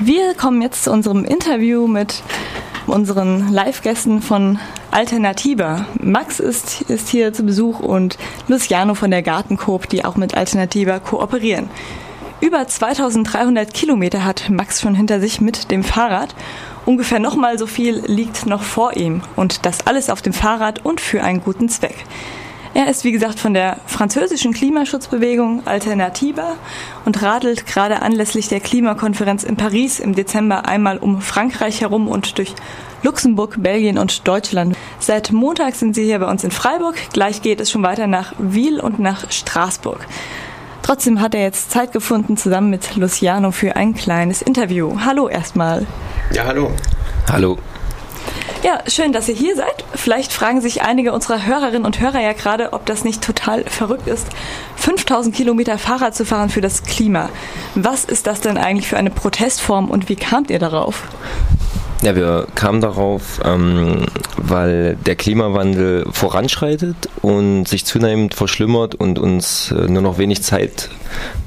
Wir kommen jetzt zu unserem Interview mit unseren Live-Gästen von Alternativa. Max ist, ist hier zu Besuch und Luciano von der Gartenkoop, die auch mit Alternativa kooperieren. Über 2300 Kilometer hat Max schon hinter sich mit dem Fahrrad. Ungefähr nochmal so viel liegt noch vor ihm. Und das alles auf dem Fahrrad und für einen guten Zweck. Er ist, wie gesagt, von der französischen Klimaschutzbewegung Alternativa und radelt gerade anlässlich der Klimakonferenz in Paris im Dezember einmal um Frankreich herum und durch Luxemburg, Belgien und Deutschland. Seit Montag sind sie hier bei uns in Freiburg. Gleich geht es schon weiter nach Wiel und nach Straßburg. Trotzdem hat er jetzt Zeit gefunden, zusammen mit Luciano für ein kleines Interview. Hallo erstmal. Ja, hallo. Hallo. Ja, schön, dass ihr hier seid. Vielleicht fragen sich einige unserer Hörerinnen und Hörer ja gerade, ob das nicht total verrückt ist, 5000 Kilometer Fahrrad zu fahren für das Klima. Was ist das denn eigentlich für eine Protestform und wie kamt ihr darauf? Ja, wir kamen darauf, ähm, weil der Klimawandel voranschreitet und sich zunehmend verschlimmert und uns äh, nur noch wenig Zeit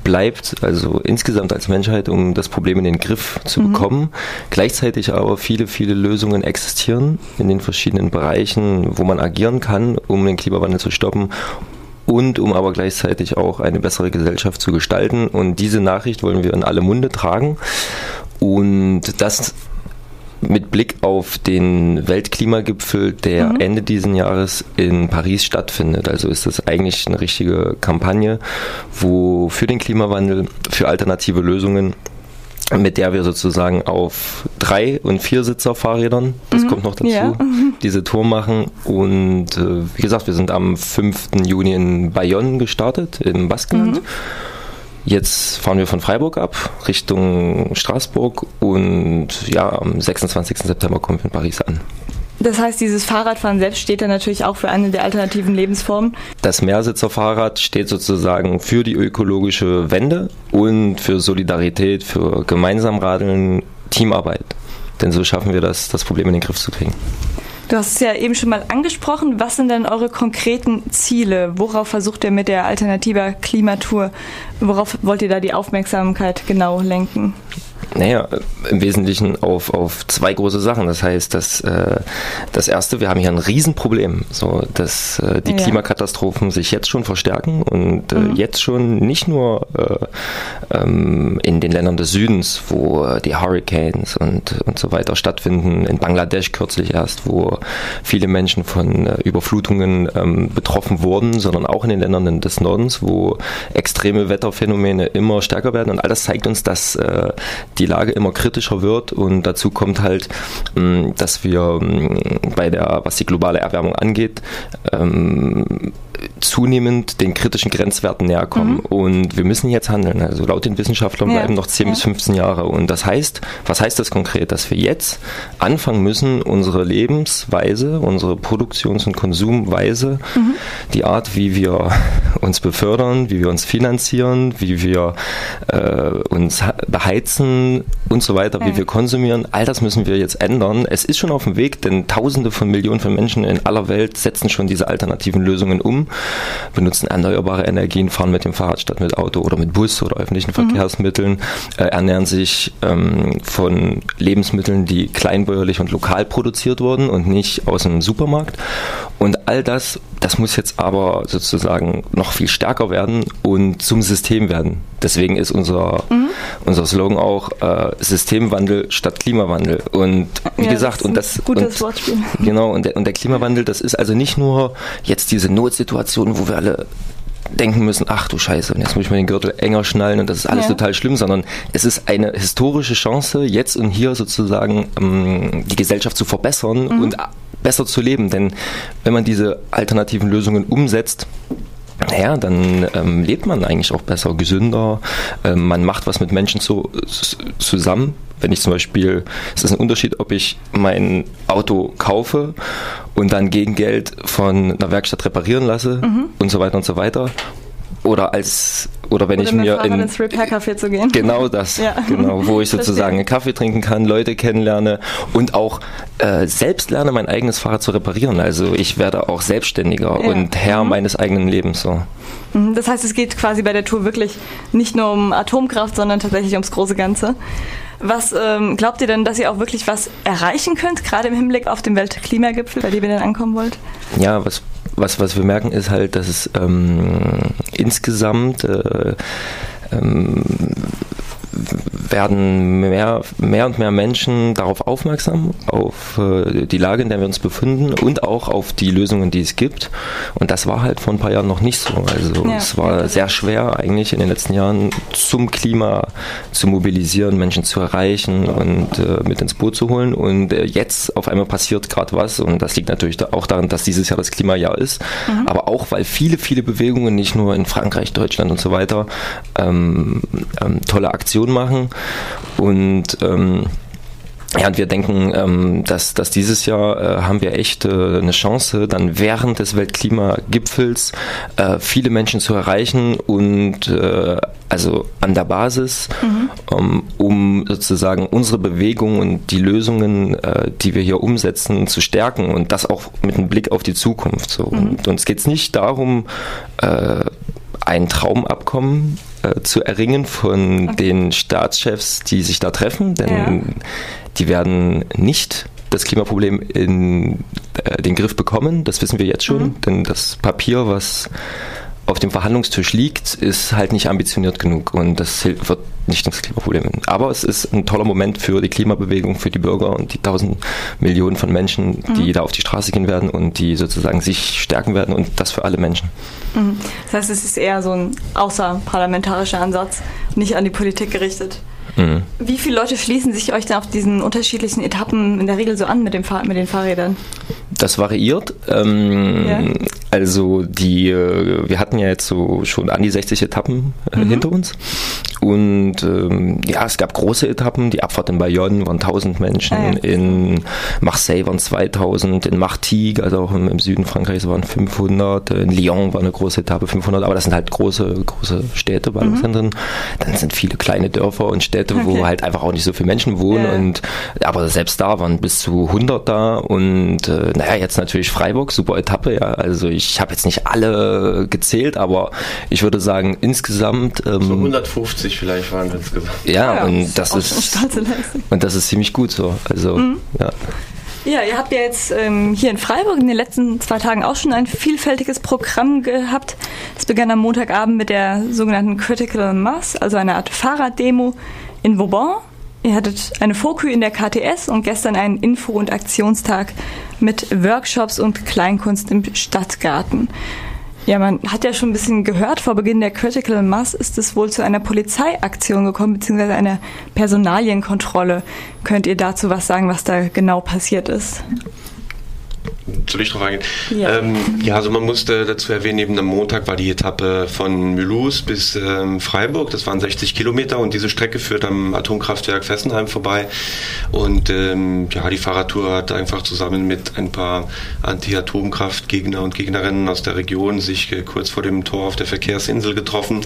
bleibt, also insgesamt als Menschheit, um das Problem in den Griff zu mhm. bekommen. Gleichzeitig aber viele, viele Lösungen existieren in den verschiedenen Bereichen, wo man agieren kann, um den Klimawandel zu stoppen und um aber gleichzeitig auch eine bessere Gesellschaft zu gestalten. Und diese Nachricht wollen wir in alle Munde tragen. Und das mit Blick auf den Weltklimagipfel, der mhm. Ende dieses Jahres in Paris stattfindet. Also ist das eigentlich eine richtige Kampagne, wo für den Klimawandel, für alternative Lösungen mit der wir sozusagen auf drei und vier Sitzer Fahrrädern, das mhm. kommt noch dazu, ja. diese Tour machen. Und äh, wie gesagt, wir sind am 5. Juni in Bayonne gestartet, im Baskenland. Mhm. Jetzt fahren wir von Freiburg ab Richtung Straßburg und ja, am 26. September kommen wir in Paris an. Das heißt, dieses Fahrradfahren selbst steht dann natürlich auch für eine der alternativen Lebensformen. Das Mehrsitzerfahrrad steht sozusagen für die ökologische Wende und für Solidarität, für gemeinsam Radeln, Teamarbeit. Denn so schaffen wir das, das Problem in den Griff zu kriegen. Du hast es ja eben schon mal angesprochen. Was sind denn eure konkreten Ziele? Worauf versucht ihr mit der Alternativer Klimatour? Worauf wollt ihr da die Aufmerksamkeit genau lenken? Naja, im Wesentlichen auf, auf zwei große Sachen. Das heißt, dass, äh, das erste, wir haben hier ein Riesenproblem, so, dass äh, die ja. Klimakatastrophen sich jetzt schon verstärken und äh, mhm. jetzt schon nicht nur äh, ähm, in den Ländern des Südens, wo die Hurricanes und, und so weiter stattfinden, in Bangladesch kürzlich erst, wo viele Menschen von äh, Überflutungen ähm, betroffen wurden, sondern auch in den Ländern des Nordens, wo extreme Wetterphänomene immer stärker werden. Und all das zeigt uns, dass äh, die die Lage immer kritischer wird und dazu kommt halt, ähm, dass wir ähm, bei der, was die globale Erwärmung angeht, ähm, zunehmend den kritischen Grenzwerten näher kommen. Mhm. Und wir müssen jetzt handeln. Also laut den Wissenschaftlern ja. bleiben noch 10 ja. bis 15 Jahre. Und das heißt, was heißt das konkret? Dass wir jetzt anfangen müssen, unsere Lebensweise, unsere Produktions- und Konsumweise, mhm. die Art, wie wir uns befördern, wie wir uns finanzieren, wie wir äh, uns beheizen, und so weiter, wie wir konsumieren, all das müssen wir jetzt ändern. Es ist schon auf dem Weg, denn Tausende von Millionen von Menschen in aller Welt setzen schon diese alternativen Lösungen um, benutzen erneuerbare Energien, fahren mit dem Fahrrad statt mit Auto oder mit Bus oder öffentlichen mhm. Verkehrsmitteln, äh, ernähren sich ähm, von Lebensmitteln, die kleinbäuerlich und lokal produziert wurden und nicht aus dem Supermarkt. Und all das, das muss jetzt aber sozusagen noch viel stärker werden und zum System werden. Deswegen ist unser, mhm. unser Slogan auch äh, Systemwandel statt Klimawandel. Und wie ja, gesagt, das und das gutes und, Wortspiel. Genau, und der, und der Klimawandel, das ist also nicht nur jetzt diese Notsituation, wo wir alle denken müssen, ach du Scheiße, und jetzt muss ich mir den Gürtel enger schnallen und das ist alles ja. total schlimm, sondern es ist eine historische Chance, jetzt und hier sozusagen ähm, die Gesellschaft zu verbessern mhm. und besser zu leben. Denn wenn man diese alternativen Lösungen umsetzt, naja, dann ähm, lebt man eigentlich auch besser, gesünder. Ähm, man macht was mit Menschen zu, zusammen. Wenn ich zum Beispiel, es ist ein Unterschied, ob ich mein Auto kaufe und dann gegen Geld von einer Werkstatt reparieren lasse mhm. und so weiter und so weiter oder als oder wenn oder ich mir in ins Repair Café zu gehen. Genau das, ja. genau, wo ich sozusagen einen Kaffee trinken kann, Leute kennenlerne und auch äh, selbst lerne, mein eigenes Fahrrad zu reparieren. Also ich werde auch selbstständiger ja. und Herr mhm. meines eigenen Lebens so. Mhm, das heißt, es geht quasi bei der Tour wirklich nicht nur um Atomkraft, sondern tatsächlich ums große Ganze. Was ähm, glaubt ihr denn, dass ihr auch wirklich was erreichen könnt, gerade im Hinblick auf den Weltklimagipfel, bei dem ihr dann ankommen wollt? Ja, was, was, was wir merken, ist halt, dass es ähm, insgesamt äh, ähm, werden mehr, mehr und mehr Menschen darauf aufmerksam, auf äh, die Lage, in der wir uns befinden und auch auf die Lösungen, die es gibt. Und das war halt vor ein paar Jahren noch nicht so. Also ja. es war sehr schwer eigentlich in den letzten Jahren zum Klima zu mobilisieren, Menschen zu erreichen und äh, mit ins Boot zu holen. Und äh, jetzt auf einmal passiert gerade was und das liegt natürlich auch daran, dass dieses Jahr das Klimajahr ist, mhm. aber auch weil viele, viele Bewegungen, nicht nur in Frankreich, Deutschland und so weiter, ähm, ähm, tolle Aktionen machen und ähm, ja, und wir denken, ähm, dass, dass dieses Jahr äh, haben wir echt äh, eine Chance, dann während des Weltklimagipfels äh, viele Menschen zu erreichen und äh, also an der Basis, mhm. um, um sozusagen unsere Bewegung und die Lösungen, äh, die wir hier umsetzen, zu stärken und das auch mit einem Blick auf die Zukunft. So. Mhm. Und uns geht es nicht darum, äh, ein Traumabkommen äh, zu erringen von okay. den Staatschefs, die sich da treffen, denn ja. die werden nicht das Klimaproblem in äh, den Griff bekommen, das wissen wir jetzt schon, mhm. denn das Papier, was auf dem Verhandlungstisch liegt, ist halt nicht ambitioniert genug und das wird nicht das Klimaproblem. Aber es ist ein toller Moment für die Klimabewegung, für die Bürger und die tausend Millionen von Menschen, die mhm. da auf die Straße gehen werden und die sozusagen sich stärken werden und das für alle Menschen. Mhm. Das heißt, es ist eher so ein außerparlamentarischer Ansatz, nicht an die Politik gerichtet. Mhm. Wie viele Leute schließen sich euch dann auf diesen unterschiedlichen Etappen in der Regel so an mit, dem Fahr mit den Fahrrädern? Das variiert. Ähm, ja. Also die, äh, wir hatten ja jetzt so schon an die 60 Etappen äh, mhm. hinter uns. Und ähm, ja, es gab große Etappen. Die Abfahrt in Bayonne waren 1000 Menschen, ah, ja. in Marseille waren 2000, in Martigues, also auch im, im, Süden Frankreichs waren 500, in Lyon war eine große Etappe 500. Aber das sind halt große, große Städte, Ballungszentren. Mhm. Dann sind viele kleine Dörfer und Städte, okay. wo halt einfach auch nicht so viele Menschen wohnen. Ja. Und aber selbst da waren bis zu 100 da. Und äh, naja, jetzt natürlich Freiburg, super Etappe. Ja, also ich habe jetzt nicht alle gezählt, aber ich würde sagen insgesamt ähm, so 150 50 vielleicht waren insgesamt. Ja, ja und das ist und das ist ziemlich gut so. Also mhm. ja. Ja, ihr habt ja jetzt ähm, hier in Freiburg in den letzten zwei Tagen auch schon ein vielfältiges Programm gehabt. Es begann am Montagabend mit der sogenannten Critical Mass, also einer Art Fahrraddemo in Vauban. Ihr hattet eine Fokü in der KTS und gestern einen Info- und Aktionstag mit Workshops und Kleinkunst im Stadtgarten. Ja, man hat ja schon ein bisschen gehört, vor Beginn der Critical Mass ist es wohl zu einer Polizeiaktion gekommen, beziehungsweise einer Personalienkontrolle. Könnt ihr dazu was sagen, was da genau passiert ist? Soll ich drauf eingehen? Ja. Ähm, ja, also man musste dazu erwähnen, eben am Montag war die Etappe von Mulhouse bis ähm, Freiburg, das waren 60 Kilometer und diese Strecke führt am Atomkraftwerk Fessenheim vorbei und ähm, ja, die Fahrradtour hat einfach zusammen mit ein paar Anti-Atomkraftgegner und Gegnerinnen aus der Region sich äh, kurz vor dem Tor auf der Verkehrsinsel getroffen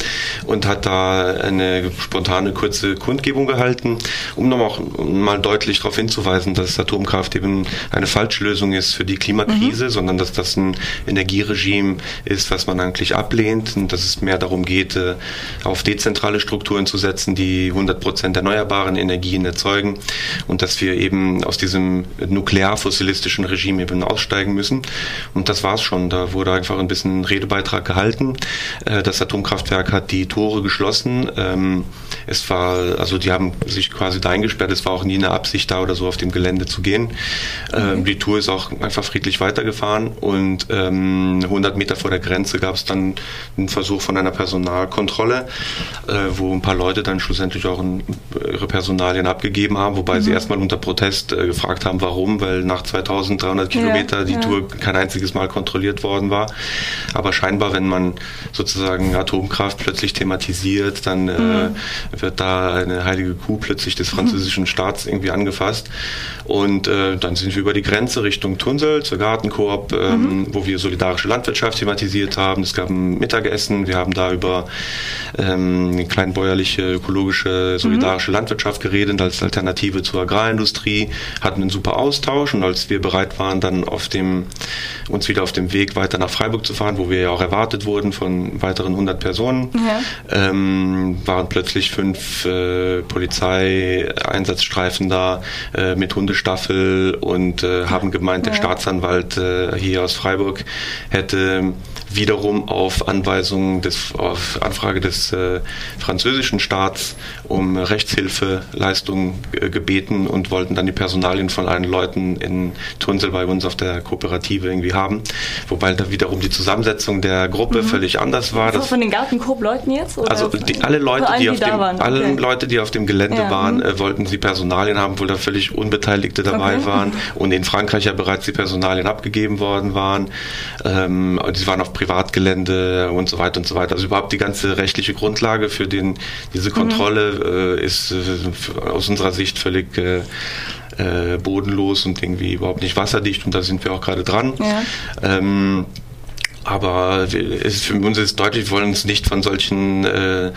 und hat da eine spontane kurze Kundgebung gehalten, um nochmal mal deutlich darauf hinzuweisen, dass Atomkraft eben eine falsche Lösung ist für die Klimakrise, mhm. sondern dass das ein Energieregime ist, was man eigentlich ablehnt und dass es mehr darum geht, äh, auf dezentrale Strukturen zu setzen, die 100 Prozent erneuerbaren Energien erzeugen und dass wir eben aus diesem nuklear-fossilistischen Regime eben aussteigen müssen. Und das war's schon. Da wurde einfach ein bisschen Redebeitrag gehalten. Äh, das Atomkraftwerk hat die Tore geschlossen. Ähm, es war, also die haben sich quasi da eingesperrt. Es war auch nie eine Absicht da oder so auf dem Gelände zu gehen. Ähm, die Tour ist auch einfach friedlich weitergefahren und ähm, 100 Meter vor der Grenze gab es dann einen Versuch von einer Personalkontrolle, äh, wo ein paar Leute dann schlussendlich auch ein, ihre Personalien abgegeben haben, wobei mhm. sie erstmal unter Protest äh, gefragt haben, warum, weil nach 2300 Kilometer ja, die ja. Tour kein einziges Mal kontrolliert worden war. Aber scheinbar, wenn man sozusagen Atomkraft plötzlich thematisiert, dann äh, mhm. äh, wird da eine heilige Kuh plötzlich des französischen Staats irgendwie angefasst. Und äh, dann sind wir über die Grenze Richtung Tunsel zur Gartenkoop, ähm, mhm. wo wir solidarische Landwirtschaft thematisiert haben. Es gab ein Mittagessen. Wir haben da über ähm, kleinbäuerliche, ökologische, solidarische mhm. Landwirtschaft geredet als Alternative zur Agrarindustrie. Hatten einen super Austausch und als wir bereit waren, dann auf dem, uns wieder auf dem Weg weiter nach Freiburg zu fahren, wo wir ja auch erwartet wurden von weiteren 100 Personen, ja. ähm, waren plötzlich fünf äh, Polizeieinsatzstreifen da äh, mit Hundestaffel und äh, haben gemeint, der Staatsanwalt äh, hier aus Freiburg hätte wiederum auf Anweisung des, auf Anfrage des äh, französischen Staats um Rechtshilfeleistungen äh, gebeten und wollten dann die Personalien von allen Leuten in Tunsel bei uns auf der Kooperative irgendwie haben. Wobei da wiederum die Zusammensetzung der Gruppe mhm. völlig anders war. Das von den Gartenkoop-Leuten jetzt? Oder? Also die, alle Leute, die, die, auf dem, okay. alle Leute, die auf dem Gelände ja. waren, mhm. äh, wollten sie Personalien haben, obwohl da völlig Unbeteiligte dabei okay. waren und in Frankreich ja bereits die Personalien abgegeben worden waren. Ähm, sie waren auf Privatgelände und so weiter und so weiter. Also überhaupt die ganze rechtliche Grundlage für den, diese mhm. Kontrolle mhm. äh, ist äh, aus unserer Sicht völlig äh, äh, bodenlos und irgendwie überhaupt nicht wasserdicht und da sind wir auch gerade dran. Ja. Ähm, aber es, für uns ist deutlich, wir wollen uns nicht von solchen äh,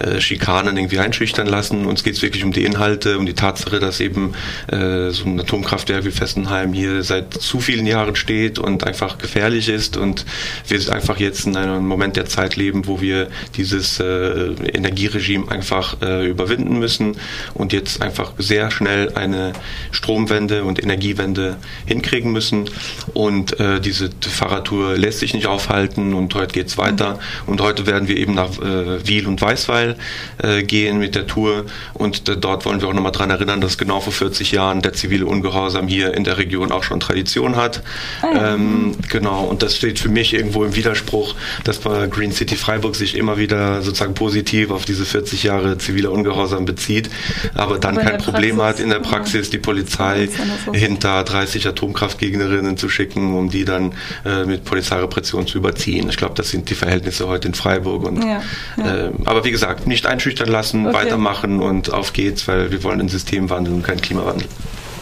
äh, Schikanen irgendwie einschüchtern lassen. Uns geht es wirklich um die Inhalte, um die Tatsache, dass eben äh, so ein Atomkraftwerk wie Fessenheim hier seit zu vielen Jahren steht und einfach gefährlich ist und wir einfach jetzt in einem Moment der Zeit leben, wo wir dieses äh, Energieregime einfach äh, überwinden müssen und jetzt einfach sehr schnell eine Stromwende und Energiewende hinkriegen müssen. Und äh, diese Fahrradtour lässt sich nicht aufhalten und heute geht es weiter. Und heute werden wir eben nach äh, Wiel und Weißweil äh, gehen mit der Tour. Und äh, dort wollen wir auch nochmal daran erinnern, dass genau vor 40 Jahren der zivile Ungehorsam hier in der Region auch schon Tradition hat. Ah, ähm, genau, und das steht für mich irgendwo im Widerspruch, dass bei Green City Freiburg sich immer wieder sozusagen positiv auf diese 40 Jahre ziviler Ungehorsam bezieht, aber dann aber kein Problem Praxis, hat, in der Praxis die Polizei hinter 30 Atomkraftgegnerinnen zu schicken, um die dann äh, mit Polizeirepression Zu überziehen. Ich glaube, das sind die Verhältnisse heute in Freiburg. Und, ja, ja. Äh, aber wie gesagt, nicht einschüchtern lassen, okay. weitermachen und auf geht's, weil wir wollen ein Systemwandel und keinen Klimawandel.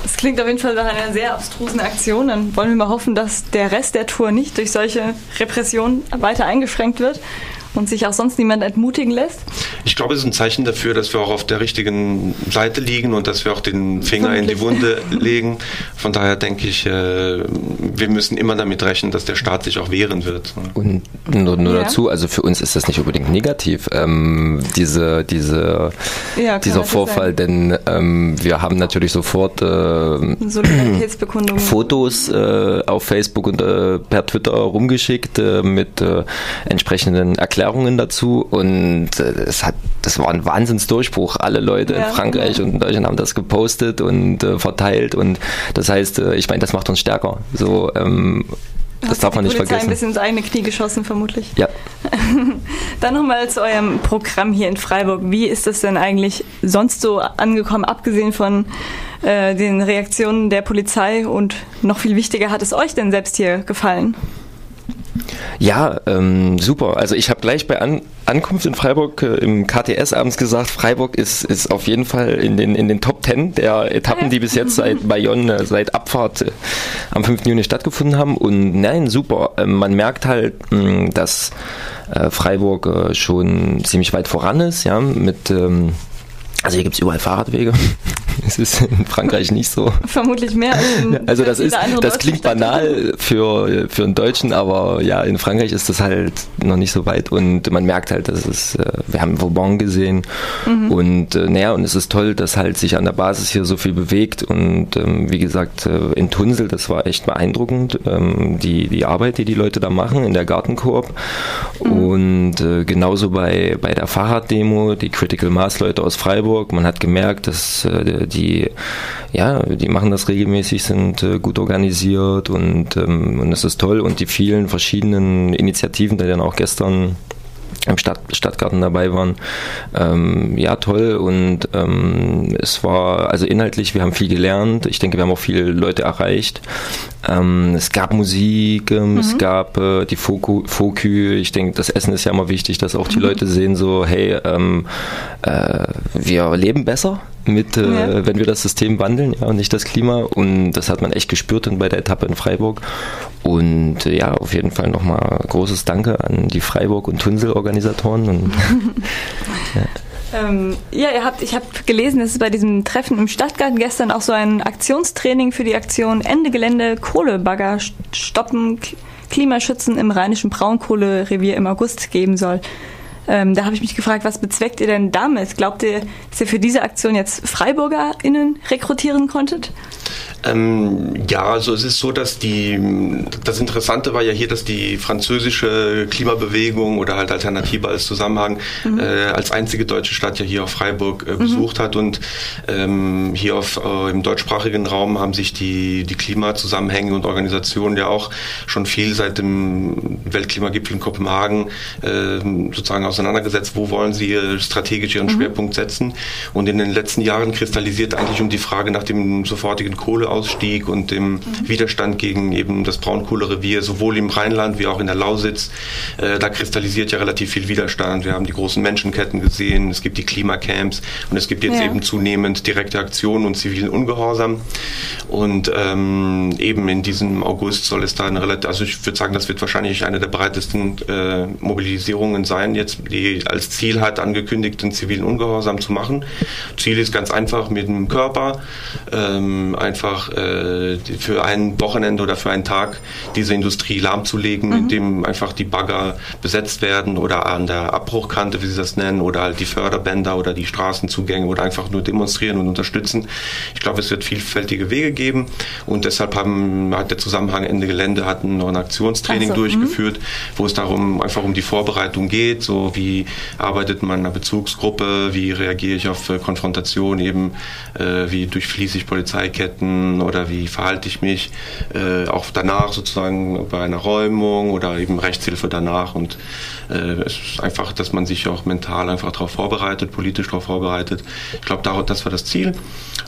Das klingt auf jeden Fall nach einer sehr abstrusen Aktion. Dann wollen wir mal hoffen, dass der Rest der Tour nicht durch solche Repressionen weiter eingeschränkt wird und sich auch sonst niemand entmutigen lässt? Ich glaube, es ist ein Zeichen dafür, dass wir auch auf der richtigen Seite liegen und dass wir auch den Finger in die Wunde legen. Von daher denke ich, äh, wir müssen immer damit rechnen, dass der Staat sich auch wehren wird. Und nur, nur ja. dazu, also für uns ist das nicht unbedingt negativ, ähm, diese, diese, ja, dieser Vorfall, denn ähm, wir haben natürlich sofort äh, Fotos äh, auf Facebook und äh, per Twitter rumgeschickt äh, mit äh, entsprechenden Erklärungen Erklärungen dazu und äh, es hat, das war ein Wahnsinnsdurchbruch. Alle Leute ja. in Frankreich und in Deutschland haben das gepostet und äh, verteilt und das heißt, äh, ich meine, das macht uns stärker. So, ähm, das Hat darf man nicht Polizei vergessen. ein bisschen ins eigene Knie geschossen, vermutlich. Ja. Dann nochmal zu eurem Programm hier in Freiburg. Wie ist das denn eigentlich sonst so angekommen, abgesehen von äh, den Reaktionen der Polizei? Und noch viel wichtiger, hat es euch denn selbst hier gefallen? Ja, ähm, super. Also ich habe gleich bei An Ankunft in Freiburg äh, im KTS abends gesagt, Freiburg ist, ist auf jeden Fall in den, in den Top Ten der Etappen, die bis jetzt seit Bayonne, seit Abfahrt äh, am 5. Juni stattgefunden haben. Und nein, super. Ähm, man merkt halt, mh, dass äh, Freiburg äh, schon ziemlich weit voran ist, ja, mit ähm, also hier gibt es überall Fahrradwege. Es ist in Frankreich nicht so. Vermutlich mehr. Als also das ist, das klingt banal für, für einen Deutschen, aber ja, in Frankreich ist das halt noch nicht so weit und man merkt halt, dass es, äh, wir haben Vauban gesehen mhm. und äh, naja, und es ist toll, dass halt sich an der Basis hier so viel bewegt und ähm, wie gesagt, äh, in Tunsel, das war echt beeindruckend, ähm, die, die Arbeit, die die Leute da machen in der Gartenkoop mhm. und äh, genauso bei, bei der Fahrraddemo, die Critical Mass Leute aus Freiburg, man hat gemerkt, dass äh, die, ja, die machen das regelmäßig, sind äh, gut organisiert und, ähm, und es ist toll und die vielen verschiedenen Initiativen, die dann auch gestern im Stadt, Stadtgarten dabei waren. Ähm, ja, toll. Und ähm, es war, also inhaltlich, wir haben viel gelernt. Ich denke, wir haben auch viele Leute erreicht. Ähm, es gab Musik, ähm, mhm. es gab äh, die Fokü. Ich denke, das Essen ist ja immer wichtig, dass auch die mhm. Leute sehen, so, hey, ähm, äh, wir leben besser mit, äh, ja. wenn wir das System wandeln ja, und nicht das Klima. Und das hat man echt gespürt dann bei der Etappe in Freiburg. Und äh, ja, auf jeden Fall nochmal großes Danke an die Freiburg- und Tunsel-Organisatoren. Und, ja. Ähm, ja, ihr habt, ich habe gelesen, dass es bei diesem Treffen im Stadtgarten gestern auch so ein Aktionstraining für die Aktion Ende Gelände Kohlebagger stoppen, Klimaschützen im rheinischen Braunkohlerevier im August geben soll. Ähm, da habe ich mich gefragt, was bezweckt ihr denn damit? Glaubt ihr, dass ihr für diese Aktion jetzt FreiburgerInnen rekrutieren konntet? Ähm, ja, also es ist so, dass die, das Interessante war ja hier, dass die französische Klimabewegung oder halt Alternative als Zusammenhang mhm. äh, als einzige deutsche Stadt ja hier auf Freiburg äh, mhm. besucht mhm. hat und ähm, hier auf, äh, im deutschsprachigen Raum haben sich die, die Klimazusammenhänge und Organisationen ja auch schon viel seit dem Weltklimagipfel in Kopenhagen äh, sozusagen auseinandergesetzt, wo wollen sie strategisch ihren mhm. Schwerpunkt setzen und in den letzten Jahren kristallisiert eigentlich um die Frage nach dem sofortigen Kohle Kohleausstieg und dem mhm. Widerstand gegen eben das Braunkohlerevier, sowohl im Rheinland wie auch in der Lausitz. Äh, da kristallisiert ja relativ viel Widerstand. Wir haben die großen Menschenketten gesehen, es gibt die Klimacamps und es gibt jetzt ja. eben zunehmend direkte Aktionen und zivilen Ungehorsam. Und ähm, eben in diesem August soll es da eine relativ, also ich würde sagen, das wird wahrscheinlich eine der breitesten äh, Mobilisierungen sein, jetzt die als Ziel hat, angekündigten zivilen Ungehorsam zu machen. Ziel ist ganz einfach mit dem Körper ähm, einfach äh, für ein Wochenende oder für einen Tag diese Industrie lahmzulegen, mhm. indem einfach die Bagger besetzt werden oder an der Abbruchkante, wie sie das nennen, oder halt die Förderbänder oder die Straßenzugänge oder einfach nur demonstrieren und unterstützen. Ich glaube, es wird vielfältige Wege geben und deshalb haben, hat der Zusammenhang Ende Gelände hat noch ein Aktionstraining also, durchgeführt, mh. wo es darum einfach um die Vorbereitung geht, so wie arbeitet man in einer Bezugsgruppe, wie reagiere ich auf äh, Konfrontation eben, äh, wie durchfließe ich Polizeiketten, oder wie verhalte ich mich äh, auch danach sozusagen bei einer Räumung oder eben Rechtshilfe danach und äh, es ist einfach, dass man sich auch mental einfach darauf vorbereitet, politisch darauf vorbereitet. Ich glaube, das war das Ziel.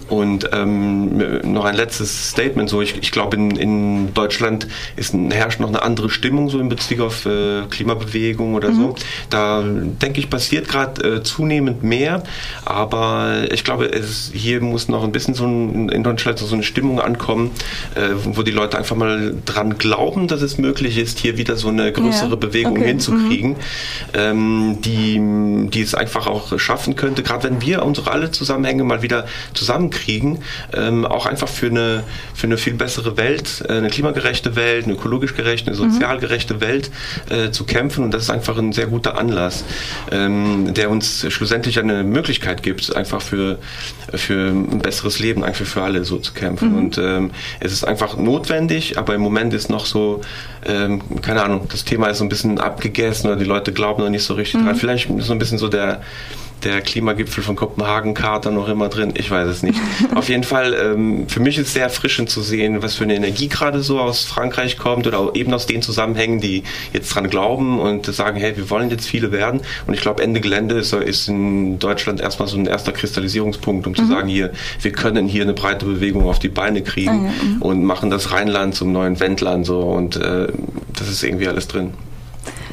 Und ähm, noch ein letztes Statement. So, ich, ich glaube, in, in Deutschland ist, herrscht noch eine andere Stimmung so in Bezug auf äh, Klimabewegung oder mhm. so. Da denke ich, passiert gerade äh, zunehmend mehr. Aber ich glaube, es, hier muss noch ein bisschen so ein, in Deutschland so eine Stimmung ankommen, äh, wo die Leute einfach mal dran glauben, dass es möglich ist, hier wieder so eine größere ja. Bewegung okay. hinzukriegen, mhm. ähm, die, die es einfach auch schaffen könnte, gerade wenn wir unsere alle Zusammenhänge mal wieder zusammenkriegen kriegen, ähm, auch einfach für eine, für eine viel bessere Welt, äh, eine klimagerechte Welt, eine ökologisch gerechte, eine sozial gerechte Welt äh, zu kämpfen. Und das ist einfach ein sehr guter Anlass, ähm, der uns schlussendlich eine Möglichkeit gibt, einfach für, für ein besseres Leben, einfach für alle so zu kämpfen. Mhm. Und ähm, es ist einfach notwendig, aber im Moment ist noch so, ähm, keine Ahnung, das Thema ist so ein bisschen abgegessen oder die Leute glauben noch nicht so richtig mhm. dran. Vielleicht ist so ein bisschen so der der Klimagipfel von Kopenhagen Kater noch immer drin? Ich weiß es nicht. Auf jeden Fall, ähm, für mich ist sehr erfrischend zu sehen, was für eine Energie gerade so aus Frankreich kommt oder eben aus den Zusammenhängen, die jetzt dran glauben und sagen, hey, wir wollen jetzt viele werden. Und ich glaube, Ende Gelände ist, ist in Deutschland erstmal so ein erster Kristallisierungspunkt, um mhm. zu sagen, hier, wir können hier eine breite Bewegung auf die Beine kriegen ah, mhm. und machen das Rheinland zum neuen Wendland so und äh, das ist irgendwie alles drin.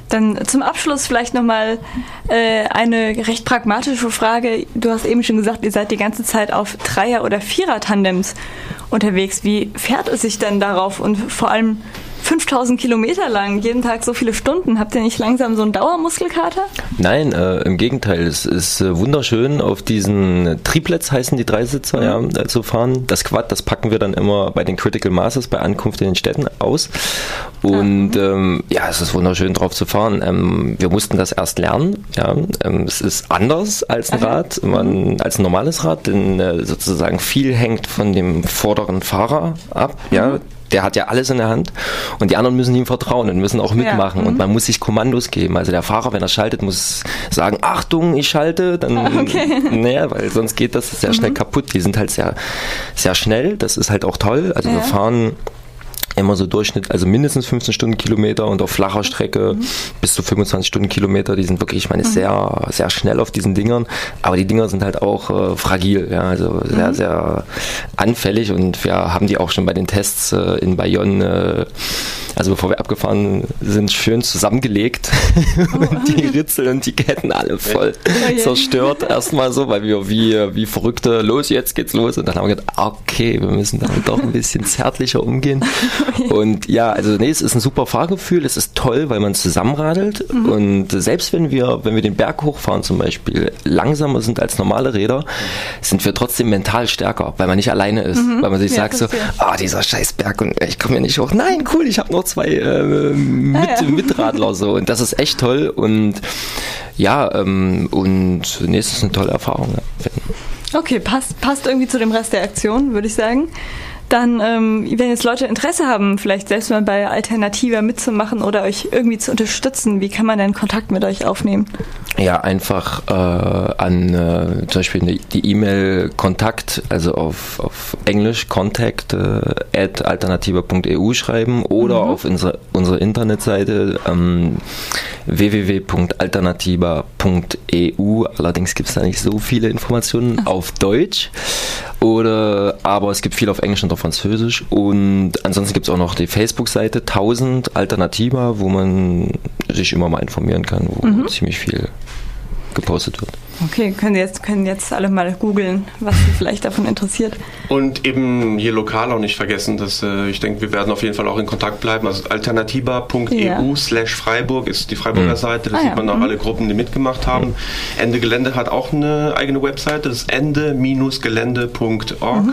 Dann zum Abschluss vielleicht nochmal äh, eine recht pragmatische Frage. Du hast eben schon gesagt, ihr seid die ganze Zeit auf Dreier- oder Vierer-Tandems unterwegs. Wie fährt es sich denn darauf und vor allem 5000 Kilometer lang, jeden Tag so viele Stunden. Habt ihr nicht langsam so einen Dauermuskelkater? Nein, äh, im Gegenteil. Es ist äh, wunderschön, auf diesen Triplets heißen die Dreisitzer, mhm. ja, zu fahren. Das Quad, das packen wir dann immer bei den Critical Masses bei Ankunft in den Städten aus. Und mhm. ähm, ja, es ist wunderschön drauf zu fahren. Ähm, wir mussten das erst lernen. Ja. Ähm, es ist anders als ein Rad, man, mhm. als ein normales Rad, denn äh, sozusagen viel hängt von dem vorderen Fahrer ab. Ja. Mhm der hat ja alles in der Hand und die anderen müssen ihm vertrauen und müssen auch mitmachen ja. und mhm. man muss sich Kommandos geben. Also der Fahrer, wenn er schaltet, muss sagen, Achtung, ich schalte, dann, okay. naja, weil sonst geht das sehr schnell mhm. kaputt. Die sind halt sehr, sehr schnell, das ist halt auch toll. Also ja. wir fahren immer so Durchschnitt, also mindestens 15 Stundenkilometer und auf flacher Strecke mhm. bis zu 25 Stundenkilometer. Die sind wirklich, ich meine, mhm. sehr, sehr schnell auf diesen Dingern. Aber die Dinger sind halt auch äh, fragil, ja, also sehr, mhm. sehr anfällig und wir haben die auch schon bei den Tests äh, in Bayonne äh, Also bevor wir abgefahren sind, schön zusammengelegt und die Ritzel und die Ketten alle voll oh zerstört. Erstmal so, weil wir wie, wie Verrückte, los, jetzt geht's los. Und dann haben wir gedacht, okay, wir müssen damit doch ein bisschen zärtlicher umgehen. Und ja, also nee, es ist ein super Fahrgefühl, es ist toll, weil man zusammenradelt. Mhm. Und selbst wenn wir, wenn wir den Berg hochfahren zum Beispiel, langsamer sind als normale Räder, sind wir trotzdem mental stärker, weil man nicht alleine ist. Mhm. Weil man sich ja, sagt so, ah, oh, dieser scheiß Berg und ich komme hier nicht hoch. Nein, cool, ich habe noch zwei äh, mit, ah, ja. Mitradler so. Und das ist echt toll. Und ja, ähm, und nee, es ist eine tolle Erfahrung. Ja. Okay, passt, passt irgendwie zu dem Rest der Aktion, würde ich sagen dann, ähm, wenn jetzt Leute Interesse haben, vielleicht selbst mal bei Alternativa mitzumachen oder euch irgendwie zu unterstützen, wie kann man denn Kontakt mit euch aufnehmen? Ja, einfach äh, an äh, zum Beispiel die E-Mail Kontakt, also auf, auf Englisch contact äh, at alternativa.eu schreiben oder mhm. auf unsere, unsere Internetseite ähm, www.alternativa.eu. Allerdings gibt es da nicht so viele Informationen Ach. auf Deutsch. Oder, aber es gibt viel auf Englisch und auf Französisch. Und ansonsten gibt es auch noch die Facebook-Seite 1000 Alternativa, wo man sich immer mal informieren kann, wo mhm. ziemlich viel gepostet wird. Okay, können jetzt, können jetzt alle mal googeln, was Sie vielleicht davon interessiert. Und eben hier lokal auch nicht vergessen, dass äh, ich denke, wir werden auf jeden Fall auch in Kontakt bleiben. Also alternativa.eu slash Freiburg ist die Freiburger mhm. Seite, da ah, sieht man ja. auch mhm. alle Gruppen, die mitgemacht haben. Mhm. Ende Gelände hat auch eine eigene Webseite, das ist ende-gelände.org.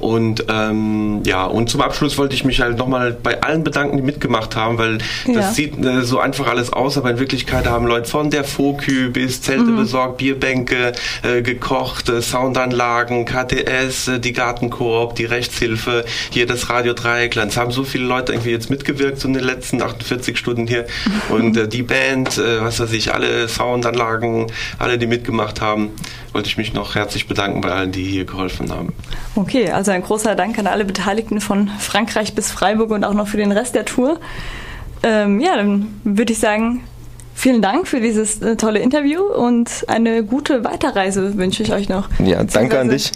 Und ähm, ja, und zum Abschluss wollte ich mich halt nochmal bei allen bedanken, die mitgemacht haben, weil ja. das sieht äh, so einfach alles aus, aber in Wirklichkeit haben Leute von der Fokü bis Zelte mhm. besorgt, Bierbänke äh, gekocht, äh, Soundanlagen, KTS, äh, die Gartenkoop, die Rechtshilfe, hier das Radio Dreieckland. Es haben so viele Leute irgendwie jetzt mitgewirkt so in den letzten 48 Stunden hier. Und äh, die Band, äh, was weiß ich, alle Soundanlagen, alle, die mitgemacht haben, wollte ich mich noch herzlich bedanken bei allen, die hier geholfen haben. Okay, also ein großer Dank an alle Beteiligten von Frankreich bis Freiburg und auch noch für den Rest der Tour. Ähm, ja, dann würde ich sagen, vielen Dank für dieses äh, tolle Interview und eine gute Weiterreise wünsche ich euch noch. Ja, danke an dich.